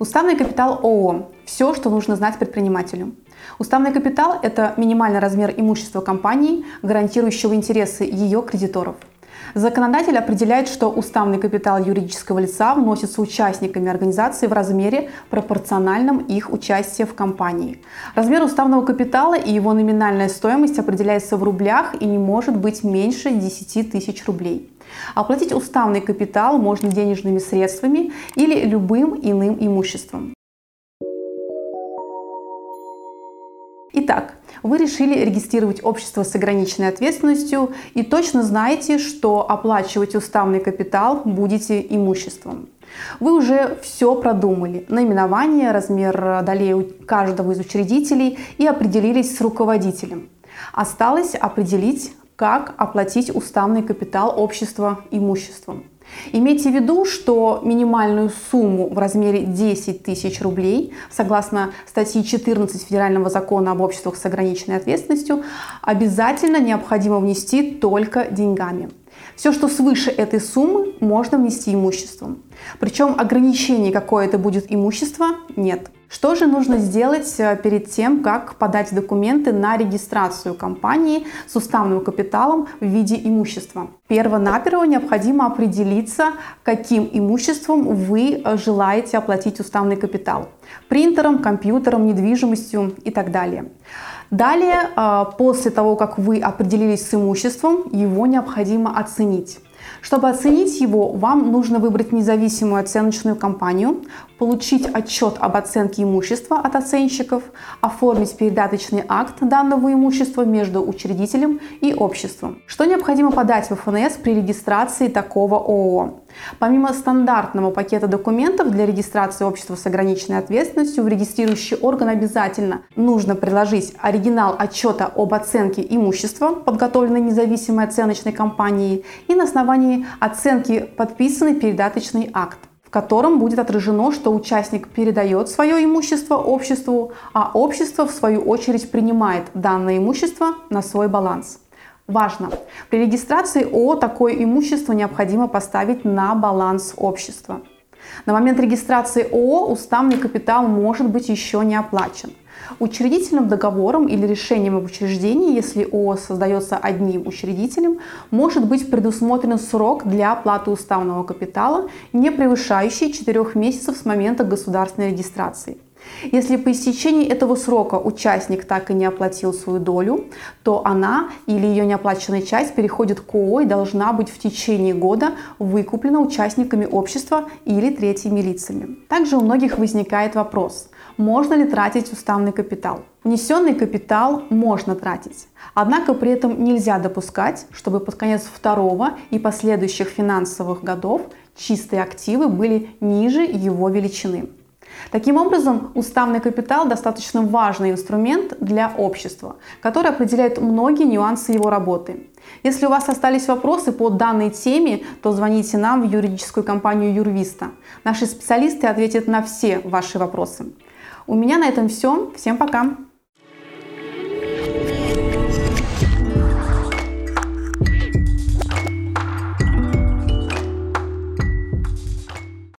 Уставный капитал ООО – все, что нужно знать предпринимателю. Уставный капитал – это минимальный размер имущества компании, гарантирующего интересы ее кредиторов. Законодатель определяет, что уставный капитал юридического лица вносится участниками организации в размере, пропорциональном их участию в компании. Размер уставного капитала и его номинальная стоимость определяется в рублях и не может быть меньше 10 тысяч рублей. Оплатить уставный капитал можно денежными средствами или любым иным имуществом. Итак, вы решили регистрировать общество с ограниченной ответственностью и точно знаете, что оплачивать уставный капитал будете имуществом. Вы уже все продумали. Наименование, размер долей у каждого из учредителей и определились с руководителем. Осталось определить как оплатить уставный капитал общества имуществом. Имейте в виду, что минимальную сумму в размере 10 тысяч рублей, согласно статьи 14 Федерального закона об обществах с ограниченной ответственностью, обязательно необходимо внести только деньгами. Все, что свыше этой суммы, можно внести имуществом. Причем ограничений, какое это будет имущество, нет. Что же нужно сделать э, перед тем, как подать документы на регистрацию компании с уставным капиталом в виде имущества? Перво-наперво необходимо определиться, каким имуществом вы э, желаете оплатить уставный капитал. Принтером, компьютером, недвижимостью и так далее. Далее, э, после того, как вы определились с имуществом, его необходимо оценить. Чтобы оценить его, вам нужно выбрать независимую оценочную компанию, получить отчет об оценке имущества от оценщиков, оформить передаточный акт данного имущества между учредителем и обществом. Что необходимо подать в ФНС при регистрации такого ООО? Помимо стандартного пакета документов для регистрации общества с ограниченной ответственностью, в регистрирующий орган обязательно нужно приложить оригинал отчета об оценке имущества, подготовленной независимой оценочной компанией, и на основании оценки подписанный передаточный акт в котором будет отражено, что участник передает свое имущество обществу, а общество в свою очередь принимает данное имущество на свой баланс. Важно! При регистрации ООО такое имущество необходимо поставить на баланс общества. На момент регистрации ООО уставный капитал может быть еще не оплачен. Учредительным договором или решением об учреждении, если ООО создается одним учредителем, может быть предусмотрен срок для оплаты уставного капитала, не превышающий 4 месяцев с момента государственной регистрации. Если по истечении этого срока участник так и не оплатил свою долю, то она или ее неоплаченная часть переходит к ООО и должна быть в течение года выкуплена участниками общества или третьими лицами. Также у многих возникает вопрос, можно ли тратить уставный капитал? Внесенный капитал можно тратить, однако при этом нельзя допускать, чтобы под конец второго и последующих финансовых годов чистые активы были ниже его величины. Таким образом, уставный капитал достаточно важный инструмент для общества, который определяет многие нюансы его работы. Если у вас остались вопросы по данной теме, то звоните нам в юридическую компанию Юрвиста. Наши специалисты ответят на все ваши вопросы. У меня на этом все. Всем пока!